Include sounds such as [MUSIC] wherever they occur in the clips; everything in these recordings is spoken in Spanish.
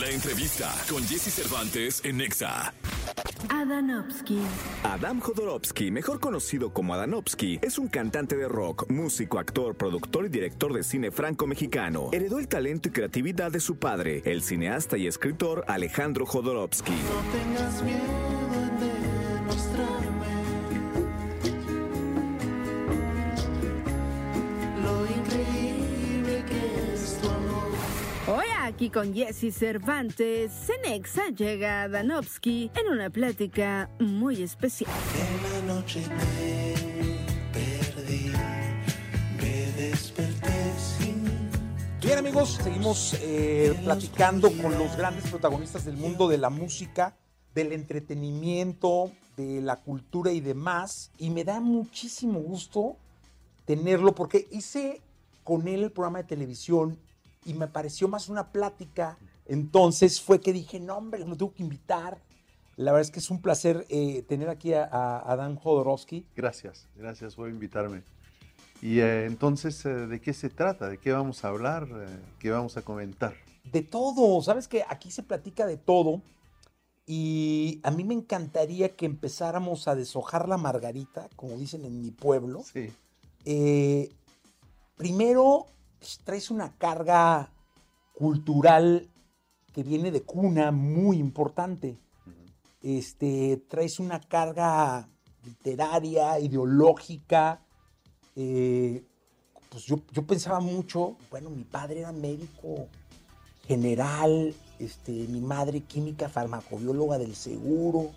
La entrevista con Jesse Cervantes en Nexa. Adanovsky. Adam Jodorowsky, mejor conocido como Adanovsky, es un cantante de rock, músico, actor, productor y director de cine franco-mexicano. Heredó el talento y creatividad de su padre, el cineasta y escritor Alejandro Jodorowsky. No tengas miedo aquí con Jesse Cervantes, Cenexa llega a Danovsky en una plática muy especial. En la noche te perdí, me desperté sin Bien amigos, seguimos eh, platicando con los grandes protagonistas del mundo de la música, del entretenimiento, de la cultura y demás. Y me da muchísimo gusto tenerlo porque hice con él el programa de televisión y me pareció más una plática. Entonces fue que dije, no hombre, lo tengo que invitar. La verdad es que es un placer eh, tener aquí a, a Adán Jodorowsky. Gracias, gracias por invitarme. Y eh, entonces, eh, ¿de qué se trata? ¿De qué vamos a hablar? ¿Qué vamos a comentar? De todo, sabes que aquí se platica de todo y a mí me encantaría que empezáramos a deshojar la margarita, como dicen en mi pueblo. Sí, primero, pues, traes una carga cultural que viene de cuna muy importante. Este, traes una carga literaria, ideológica. eh, pues yo, yo pensaba mucho, bueno, mi padre era médico general, este, mi madre química farmacobióloga del seguro.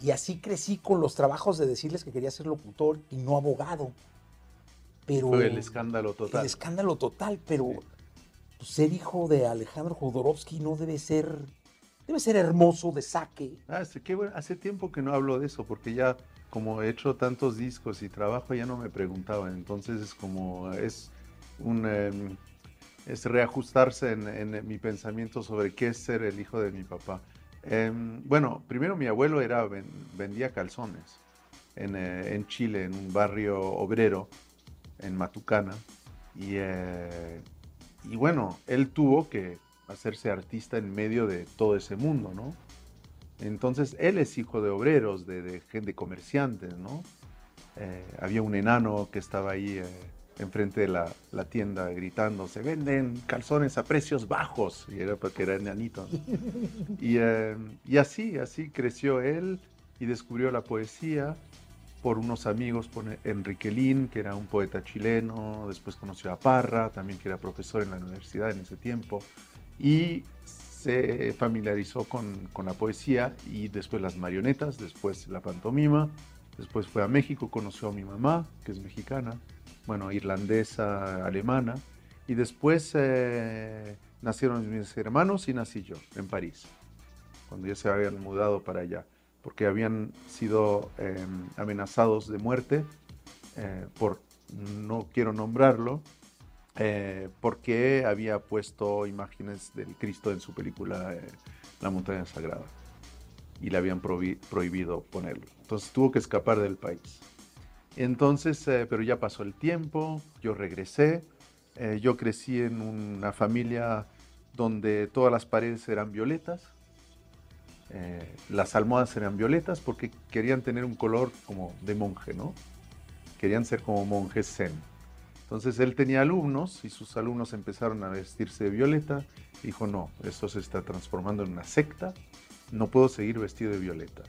Y así crecí con los trabajos de decirles que quería ser locutor y no abogado. Pero fue el escándalo total. el escándalo total, pero Sí. pues, ser hijo de Alejandro Jodorowsky no debe ser, debe ser hermoso de saque. Ah, sí, qué bueno. Hace tiempo que no hablo de eso, porque ya como he hecho tantos discos y trabajo, ya no me preguntaban. Entonces es como, es un... em, es reajustarse en, en mi pensamiento sobre qué es ser el hijo de mi papá. Em, bueno, primero mi abuelo era, ven- vendía calzones en, eh, en Chile, en un barrio obrero, en Matucana. Y, eh, y bueno, él tuvo que hacerse artista en medio de todo ese mundo, ¿no? Entonces, él es hijo de obreros, de, de gente comerciantes, ¿no? Eh, había un enano que estaba ahí eh, enfrente de la, la tienda gritando, se venden calzones a precios bajos, y era porque era enanito. ¿no? [LAUGHS] y, eh, y así, así creció él y descubrió la poesía por unos amigos, por Enrique Lin, que era un poeta chileno, después conoció a Parra, también que era profesor en la universidad en ese tiempo, y se familiarizó con, con la poesía y después las marionetas, después la pantomima, después fue a México, conoció a mi mamá, que es mexicana, bueno, irlandesa, alemana, y después eh, nacieron mis hermanos y nací yo en París, cuando ya se habían mudado para allá, porque habían sido eh, amenazados de muerte eh, por, no quiero nombrarlo, eh, porque había puesto imágenes del Cristo en su película eh, La montaña sagrada y le habían prohi- prohibido ponerlo. Entonces tuvo que escapar del país. Entonces, pero ya pasó el tiempo, yo regresé, yo crecí en una familia donde todas las paredes eran violetas, eh, las almohadas eran violetas porque querían tener un color como de monje, ¿no? Querían ser como monjes zen. Entonces él tenía alumnos y sus alumnos empezaron a vestirse de violeta. Dijo, no, esto se está transformando en una secta, no puedo seguir vestido de violeta.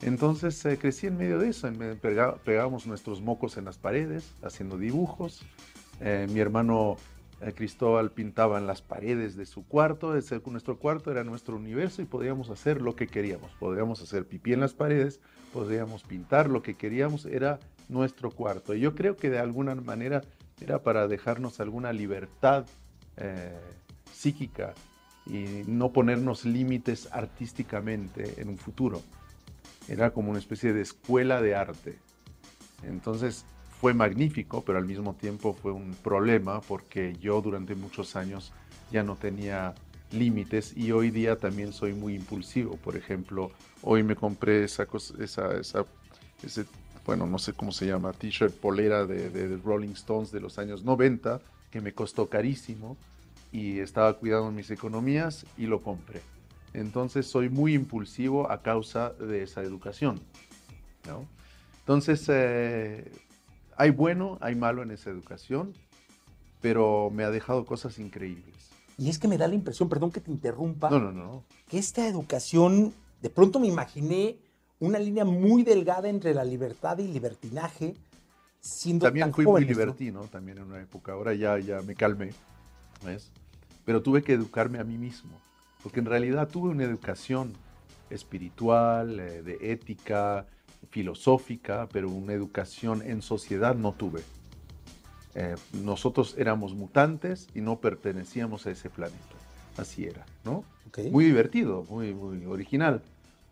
Entonces eh, crecí en medio de eso, pega- pegábamos nuestros mocos en las paredes, haciendo dibujos. Eh, mi hermano Cristóbal pintaba en las paredes de su cuarto, ese- nuestro cuarto era nuestro universo y podíamos hacer lo que queríamos. Podíamos hacer pipí en las paredes, podíamos pintar lo que queríamos, era nuestro cuarto. Y yo creo que de alguna manera era para dejarnos alguna libertad eh, psíquica y no ponernos límites artísticamente en un futuro. Era como una especie de escuela de arte. Entonces fue magnífico, pero al mismo tiempo fue un problema porque yo durante muchos años ya no tenía límites y hoy día también soy muy impulsivo. Por ejemplo, hoy me compré esa cosa, esa, esa, ese, bueno, no sé cómo se llama, t-shirt polera de, de- Rolling Stones de los años 90, que me costó carísimo. y estaba cuidando mis economías y lo compré. Entonces soy muy impulsivo a causa de esa educación. ¿no? Entonces, eh, hay bueno, hay malo en esa educación, pero me ha dejado cosas increíbles. Y es que me da la impresión, perdón que te interrumpa, No, no, no. que esta educación, de pronto me imaginé una línea muy delgada entre la libertad y libertinaje, siendo También tan fui muy jóvenes, ¿no? libertino, también en una época. Ahora ya, ya me calmé, ¿ves? Pero tuve que educarme a mí mismo, porque en realidad tuve una educación espiritual, eh, de ética, filosófica, pero una educación en sociedad no tuve. Eh, nosotros éramos mutantes y no pertenecíamos a ese planeta. Así era, ¿no? Muy divertido, muy, muy original.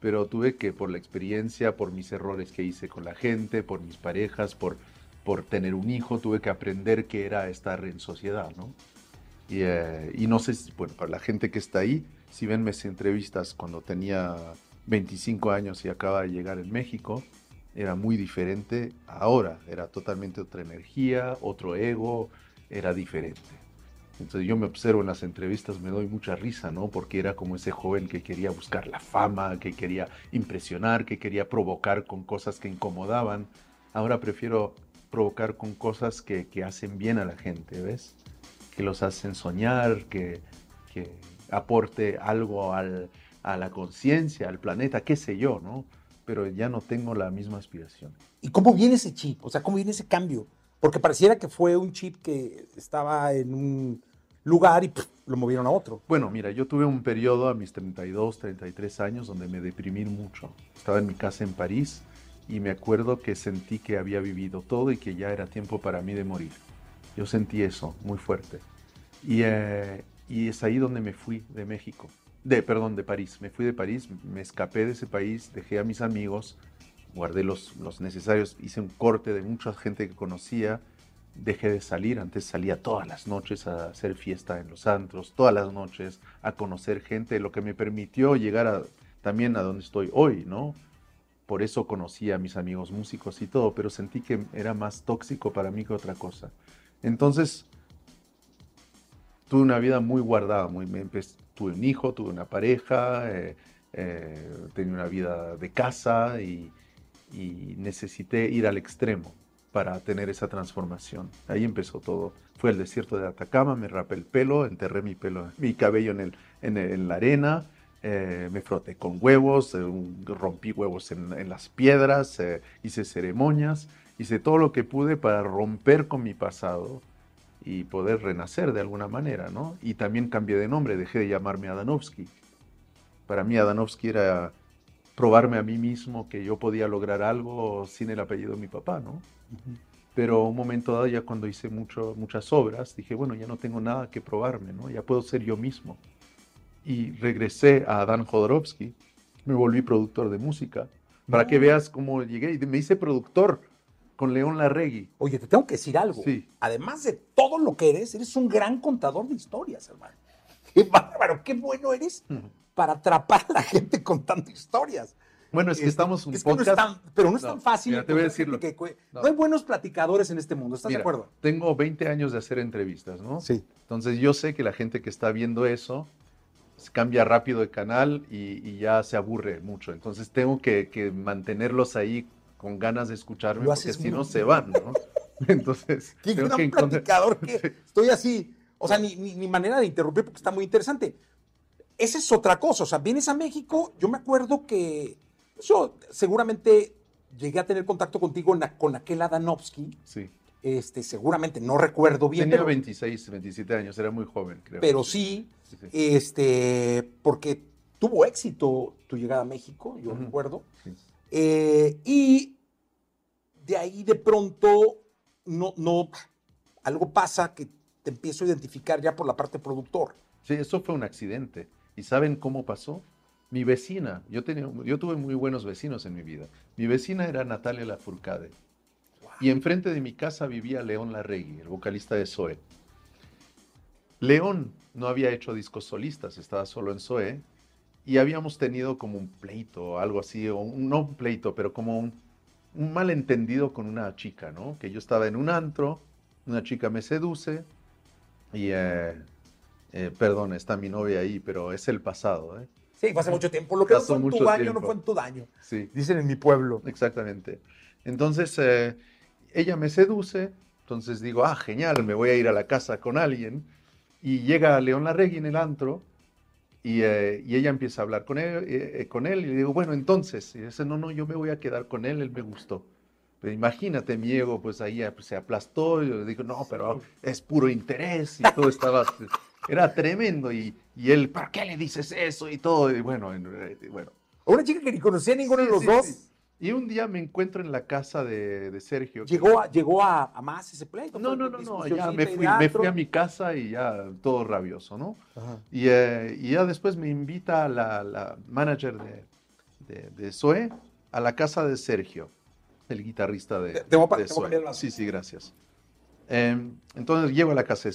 Pero tuve que, por la experiencia, por mis errores que hice con la gente, por mis parejas, por, por tener un hijo, tuve que aprender qué era estar en sociedad, ¿no? Y, eh, y no sé, si, bueno, para la gente que está ahí, si ven mis entrevistas cuando tenía 25 años y acaba de llegar en México, era muy diferente ahora, era totalmente otra energía, otro ego, era diferente. Entonces yo me observo en las entrevistas, me doy mucha risa, ¿no? Porque era como ese joven que quería buscar la fama, que quería impresionar, que quería provocar con cosas que incomodaban. Ahora prefiero provocar con cosas que, que hacen bien a la gente, ¿ves? Que los hacen soñar, que, que aporte algo al, a la conciencia, al planeta, qué sé yo, ¿no? Pero ya no tengo la misma aspiración. ¿Y cómo viene ese chip? O sea, ¿cómo viene ese cambio? Porque pareciera que fue un chip que estaba en un lugar y pff, lo movieron a otro. Bueno, mira, yo tuve un periodo a mis 32, 33 años donde me deprimí mucho. Estaba en mi casa en París y me acuerdo que sentí que había vivido todo y que ya era tiempo para mí de morir. Yo sentí eso muy fuerte. Y, eh, y es ahí donde me fui de México. De, perdón, de París. Me fui de París, me escapé de ese país, dejé a mis amigos, guardé los, los necesarios, hice un corte de mucha gente que conocía, dejé de salir, antes salía todas las noches a hacer fiesta en los antros, todas las noches a conocer gente, lo que me permitió llegar a, también a donde estoy hoy, ¿no? Por eso conocí a mis amigos músicos y todo, pero sentí que era más tóxico para mí que otra cosa. Entonces, tuve una vida muy guardada, muy, tuve un hijo, tuve una pareja, eh, eh, tenía una vida de casa y, necesité ir al extremo para tener esa transformación. Ahí empezó todo. Fue al desierto de Atacama, me rapé el pelo, enterré mi pelo, mi cabello en, el, en, el- la arena, eh, me froté con huevos, eh, rompí huevos en, las piedras, hice ceremonias, hice todo lo que pude para romper con mi pasado y poder renacer de alguna manera, ¿no? Y también cambié de nombre, dejé de llamarme Adanovsky. Para mí Adanovsky era probarme a mí mismo que yo podía lograr algo sin el apellido de mi papá, ¿no? Pero un momento dado, ya cuando hice mucho, muchas obras, dije, bueno, ya no tengo nada que probarme, ¿no? Ya puedo ser yo mismo. Y regresé a Adán Jodorowsky, me volví productor de música, para que veas cómo llegué. Y me hice productor con León Larregui. Oye, te tengo que decir algo. Sí. Además de todo lo que eres, eres un gran contador de historias, hermano. [LAUGHS] Qué bárbaro, qué bueno eres para atrapar a la gente contando historias. Bueno, es que estamos un es que no es podcast. tan- pero no es No, tan fácil. mira, te voy a decirlo. que cue- No. no. hay buenos platicadores en este mundo, ¿estás Mira, de acuerdo? Tengo 20 años de hacer entrevistas, ¿no? Sí. Entonces yo sé que la gente que está viendo eso cambia rápido de canal y, y ya se aburre mucho. Entonces tengo que, que mantenerlos ahí con ganas de escucharme Lo porque si no se van, ¿no? [LAUGHS] Entonces [LAUGHS] Qué gran que platicador que [LAUGHS] estoy así. O sea, ni, ni- ni manera de interrumpir porque está muy interesante. Esa es otra cosa. O sea, vienes a México. Yo me acuerdo que yo seguramente llegué a tener contacto contigo en con aquel Adanovsky. Sí. Este, seguramente no recuerdo bien, Tenía pero, 26, 27 años, era muy joven, creo. pero sí, Sí, sí. este, porque tuvo éxito tu llegada a México, yo recuerdo. Sí. Eh, y de ahí de pronto no, no, algo pasa que te empiezo a identificar ya por la parte productor. Sí, eso fue un accidente. ¿Y saben cómo pasó? Mi vecina, yo, tenía, yo tuve muy buenos vecinos en mi vida. Mi vecina era Natalia Lafourcade. Y enfrente de mi casa vivía León Larregui, el vocalista de Zoe. León no había hecho discos solistas, estaba solo en Zoe. Y habíamos tenido como un pleito o algo así, o un, no un pleito, pero como un, un malentendido con una chica, ¿no? Que yo estaba en un antro, una chica me seduce y... eh, Eh, perdón, está mi novia ahí, pero es el pasado. ¿eh? Sí, fue hace mucho tiempo. Lo que no Pasó fue en tu mucho año no fue en tu daño. Sí. Dicen en mi pueblo. Exactamente. Entonces, eh, ella me seduce, entonces digo, ah, genial, me voy a ir a la casa con alguien. Y llega León Larregui en el antro y, eh, y ella empieza a hablar con él, eh, eh, con él y le digo, bueno, entonces, y dice, no, no, yo me voy a quedar con él, él me gustó. Pero imagínate, mi ego, pues ahí eh, pues, se aplastó, y yo digo, no, pero es puro interés y todo estaba, era tremendo. Y, y él, ¿para qué le dices eso? Y todo, y bueno, en- eh, bueno, Una chica que ni conocía a ninguno Sí, de los sí, dos. sí. Y un día me encuentro en la casa de, de Sergio. que- Llegó a, llegó a, a más ese pleito. No, no, no, no, ya me fui, me fui a mi casa y ya todo rabioso, ¿no? Y, eh, y ya después me invita la, la manager de, de, de Zoé a la casa de Sergio, el guitarrista de, Te- voy a de te voy a vaso. Sí, sí, gracias. Em, entonces llego a la casa de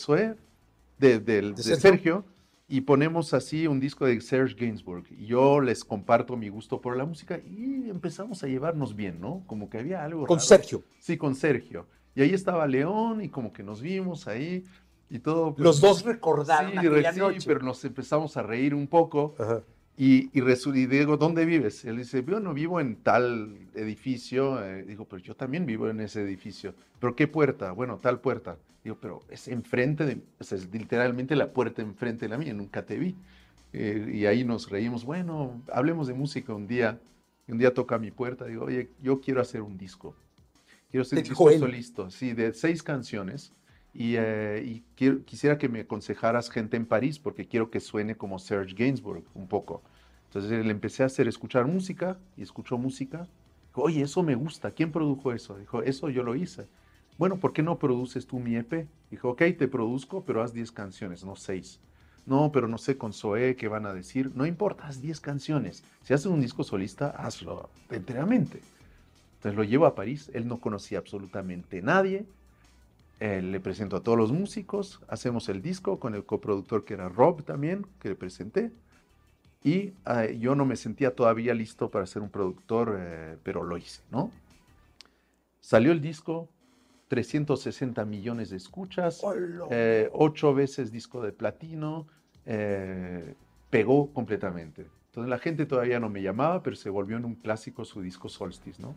del- de Sergio? Sergio, y ponemos así un disco de Serge Gainsbourg. Y yo les comparto mi gusto por la música y empezamos a llevarnos bien, ¿no? Como que había algo Con raro. Sergio. Sí, con Sergio. Y ahí estaba León y como que nos vimos ahí y todo. pues, Los dos recordaron sí, aquella sí, noche. pero nos empezamos a reír un poco Ajá. Y, y, y digo, ¿dónde vives? Él dice, yo no vivo en tal edificio. Eh, digo, pero yo también vivo en ese edificio. ¿Pero qué puerta? Bueno, tal puerta. Digo, pero es enfrente de, o sea, es literalmente la puerta enfrente de la mía, nunca te vi. Eh, y ahí nos reímos, bueno, hablemos de música un día. Un día toca a mi puerta, digo, oye, yo quiero hacer un disco. Quiero hacer un disco él. solista, sí, de seis canciones. Y, eh, y quiero- quisiera que me aconsejaras gente en París, porque quiero que suene como Serge Gainsbourg un poco. Entonces le empecé a hacer escuchar música y escuchó música. Dijo, oye, eso me gusta. ¿Quién produjo eso? Dijo, eso yo lo hice. Bueno, ¿por qué no produces tú mi EP? Dijo, ok, te produzco, pero haz 10 canciones, no 6. No, pero no sé con Zoé qué van a decir. No importa, haz 10 canciones. Si haces un disco solista, hazlo enteramente. Entonces lo llevo a París. Él no conocía absolutamente nadie. Eh, le presento a todos los músicos. Hacemos el disco con el coproductor que era Rob también, que le presenté. Y eh, yo no me sentía todavía listo para ser un productor, eh, pero lo hice, ¿no? Salió el disco, 360 millones de escuchas, eh, ocho veces disco de platino, pegó completamente. Entonces la gente todavía no me llamaba, pero se volvió en un clásico su disco Solstice, ¿no?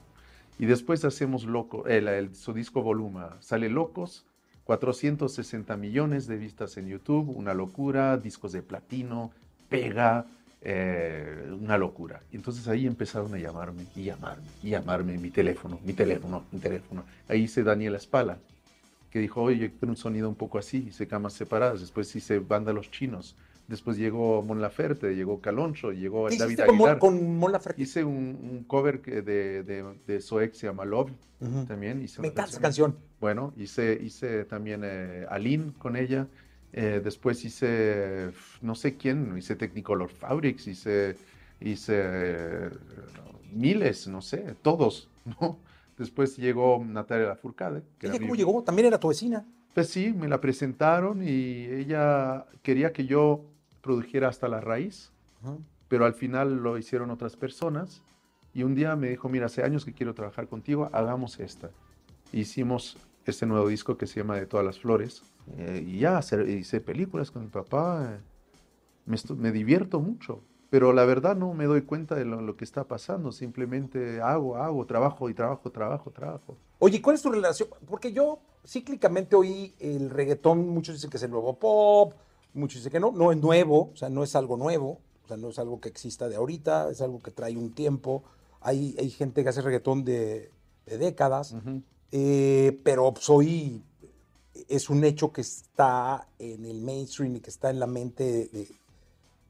Y después hacemos Loco, el, el- su disco Voluma, sale Locos, 460 millones de vistas en YouTube, una locura, discos de platino, pega, eh, una locura. Y entonces ahí empezaron a llamarme y llamarme y llamarme, mi teléfono, mi teléfono, mi teléfono. Ahí hice Daniela Spala, que dijo, oye, yo quiero un sonido un poco así, hice camas separadas, después hice Banda Los Chinos, después llegó Mon Laferte, llegó Caloncho, llegó ¿Qué David hiciste con, Aguilar. con Mon Laferte? Hice un, un cover de, de, de llama Love, Ujú. también. Hice Me encanta esa canción. Bueno, hice, hice también eh, Aline con ella. eh, después hice, no sé quién, hice Technicolor Fabrics, hice, hice eh, miles, no sé, todos, [LAUGHS] ¿no? Después llegó Natalia Lafourcade. que ¿Ella era cómo mi- llegó? También era tu vecina. Pues sí, me la presentaron y ella quería que yo produjera hasta la raíz Ajá. pero al final lo hicieron otras personas. Y un día me dijo, mira, hace años que quiero trabajar contigo, hagamos esta. Hicimos este nuevo disco que se llama De todas las flores. eh, y ya hacer- hice películas con mi papá. eh, me, me divierto mucho. Pero la verdad no me doy cuenta de lo, lo que está pasando. Simplemente hago, hago, trabajo y trabajo, trabajo, trabajo. Oye, ¿cuál es tu relación? Porque yo cíclicamente oí el reggaetón, muchos dicen que es el nuevo pop, muchos dicen que no, no es nuevo, o sea, no es algo nuevo, o sea, no es algo que exista de ahorita, es algo que trae un tiempo. Hay, hay gente que hace reggaetón de, de décadas, eh, pero hoy es un hecho que está en el mainstream y que está en la mente de,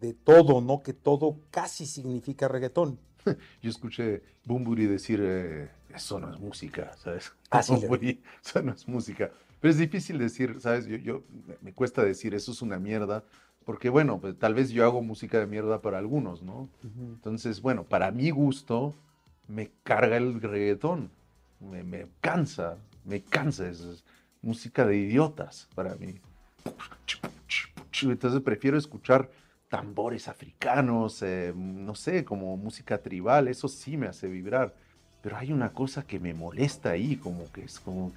de- todo, ¿no? Que todo casi significa reggaetón. [LAUGHS] Yo escuché Bumburi decir, eh, eso no es música, ¿sabes? Ah, sí, [LAUGHS] Bunbury, eso no es música. Pero es difícil decir, ¿sabes? Yo, yo- me- cuesta decir, eso es una mierda, porque bueno, pues tal vez yo hago música de mierda para algunos, ¿no? Entonces, bueno, para mi gusto, me carga el reggaetón, me, me cansa, me cansa, es, es música de idiotas para mí. Entonces prefiero escuchar tambores africanos, eh, no sé, como música tribal, eso sí me hace vibrar. Pero hay una cosa que me molesta ahí, como que es como,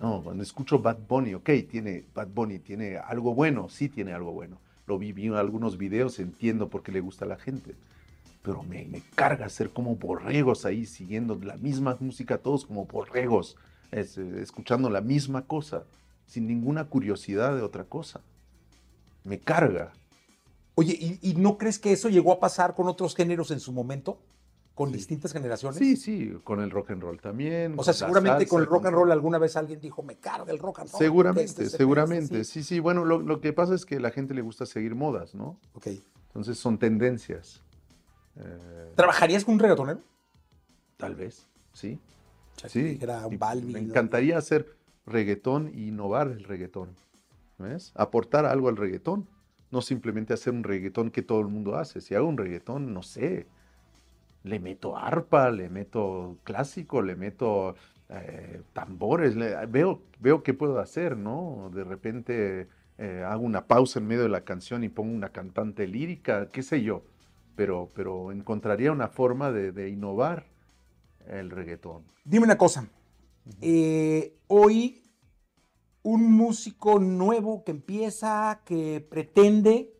no, cuando escucho Bad Bunny, ok, tiene, Bad Bunny tiene algo bueno, sí tiene algo bueno. Lo vi, vi en algunos videos, entiendo por qué le gusta a la gente. Pero me, me carga ser como borregos ahí, siguiendo la misma música, todos como borregos, es, escuchando la misma cosa, sin ninguna curiosidad de otra cosa. Me carga. Oye, ¿y, y no crees que eso llegó a pasar con otros géneros en su momento? ¿Con distintas generaciones? Sí, sí, con el rock and roll también. O sea, con seguramente con el rock and roll alguna vez alguien dijo, me carga el rock and roll. Seguramente, Este, seguramente. este, Sí, sí. Bueno, lo, lo que pasa es que a la gente le gusta seguir modas, ¿no? Ok. Entonces son tendencias. Eh, ¿Trabajarías con un reggaetonero? tal vez, sí. Sí. Balvin, me ¿no? encantaría hacer reggaetón y innovar el reggaetón. ¿Ves? Aportar algo al reggaetón. No simplemente hacer un reggaetón que todo el mundo hace. Si hago un reggaetón, no sé. Le meto arpa, le meto clásico, le meto eh, tambores. le- veo, veo qué puedo hacer, ¿no? De repente eh, hago una pausa en medio de la canción y pongo una cantante lírica, qué sé yo. Pero, pero encontraría una forma de, de innovar el reggaetón. Dime una cosa. Eh, hoy, un músico nuevo que empieza, que pretende,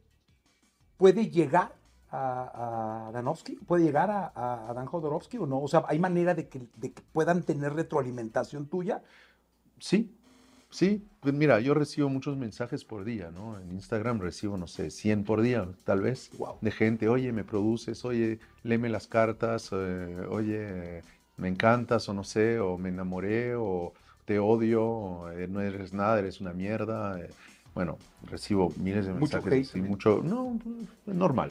puede llegar a, a Danovsky, puede llegar a, a, a Dan Jodorowsky o no. O sea, ¿hay manera de que, de que puedan tener retroalimentación tuya? Sí, sí. Pues mira, yo recibo muchos mensajes por día, ¿no? En Instagram recibo, no sé, 100 por día, tal vez, Wow. de gente, oye, me produces, oye, léeme las cartas, eh, oye, me encantas, o no sé, o me enamoré, o te odio, o, eh, no eres nada, eres una mierda. eh. Bueno, recibo miles de Mucho mensajes, hate sí, mucho, no, normal,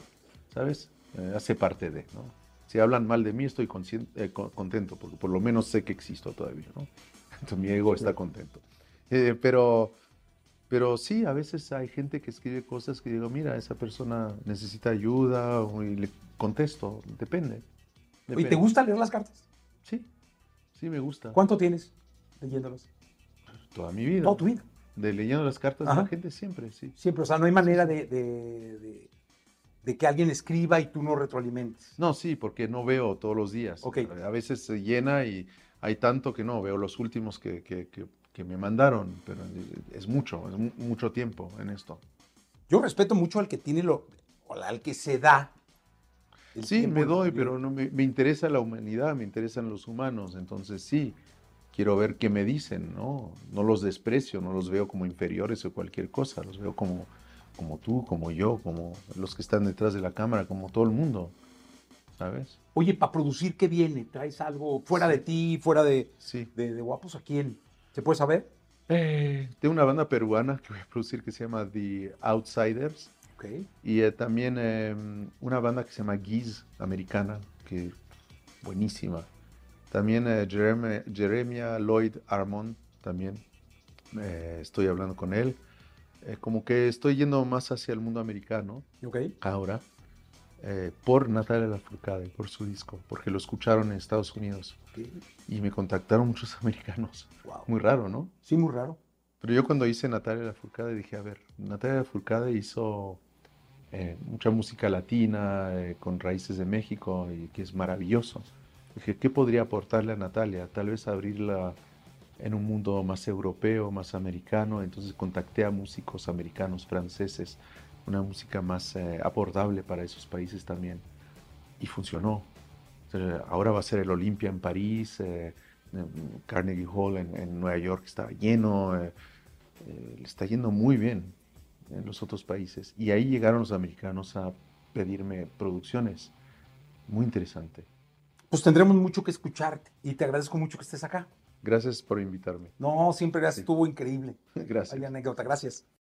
¿sabes? Eh, hace parte de, ¿no? Si hablan mal de mí, estoy eh, co- contento, porque por lo menos sé que existo todavía, ¿no? Entonces mi ego está contento. Eh, pero, pero sí, a veces hay gente que escribe cosas que digo, mira, esa persona necesita ayuda y le contesto, depende. Depende. ¿te gusta leer las cartas? Sí, sí me gusta. ¿Cuánto tienes leyéndolas? Toda mi vida. Toda tu vida. De leyendo las cartas de Ajá. la gente siempre, sí. Siempre, o sea, no hay manera de, de- de- de que alguien escriba y tú no retroalimentes. No, sí, porque no veo todos los días. Ok. A veces se llena y hay tanto que no, veo los últimos que, que- que- que me mandaron, pero es mucho, es mu- mucho tiempo en esto. Yo respeto mucho al que tiene lo, o al que se da. Sí, me doy, pero no me, me interesa la humanidad, me interesan los humanos, entonces sí, quiero ver qué me dicen, ¿no? No los desprecio, no los veo como inferiores o cualquier cosa, los veo como, como tú, como yo, como los que están detrás de la cámara, como todo el mundo, ¿sabes? Oye, para producir, ¿qué viene? ¿Traes algo fuera de ti, fuera de, Sí. de, de guapos a quién? ¿Se puede saber? Eh, tengo una banda peruana que voy a producir que se llama The Outsiders Ok. y eh, también eh, una banda que se llama Giz, americana, que buenísima. También eh, Jeremy- Jeremiah Lloyd Armon, también eh, estoy hablando con él. Eh, como que estoy yendo más hacia el mundo americano Ok. ahora eh, por Natalia Lafourcade, por su disco, porque lo escucharon en Estados Unidos ok. y me contactaron muchos [LAUGHS] americanos. Wow. Muy raro, ¿no? Sí, muy raro. Pero yo cuando hice Natalia Lafourcade dije, a ver, Natalia Lafourcade hizo eh, mucha música latina eh, con raíces de México y que es maravilloso. Dije, ¿qué podría aportarle a Natalia? Tal vez abrirla en un mundo más europeo, más americano. Entonces contacté a músicos americanos, franceses, una música más eh, abordable para esos países también. Y funcionó. Eh, ahora va a ser el Olympia en París, eh, eh, Carnegie Hall en, en Nueva York está lleno, eh, eh, le está yendo muy bien en los otros países. Y ahí llegaron los americanos a pedirme producciones. Muy interesante. Pues tendremos mucho que escucharte y te agradezco mucho que estés acá. Gracias por invitarme. No, siempre gracias. Sí. Estuvo increíble. [LAUGHS] Gracias. Hay anécdota. Gracias.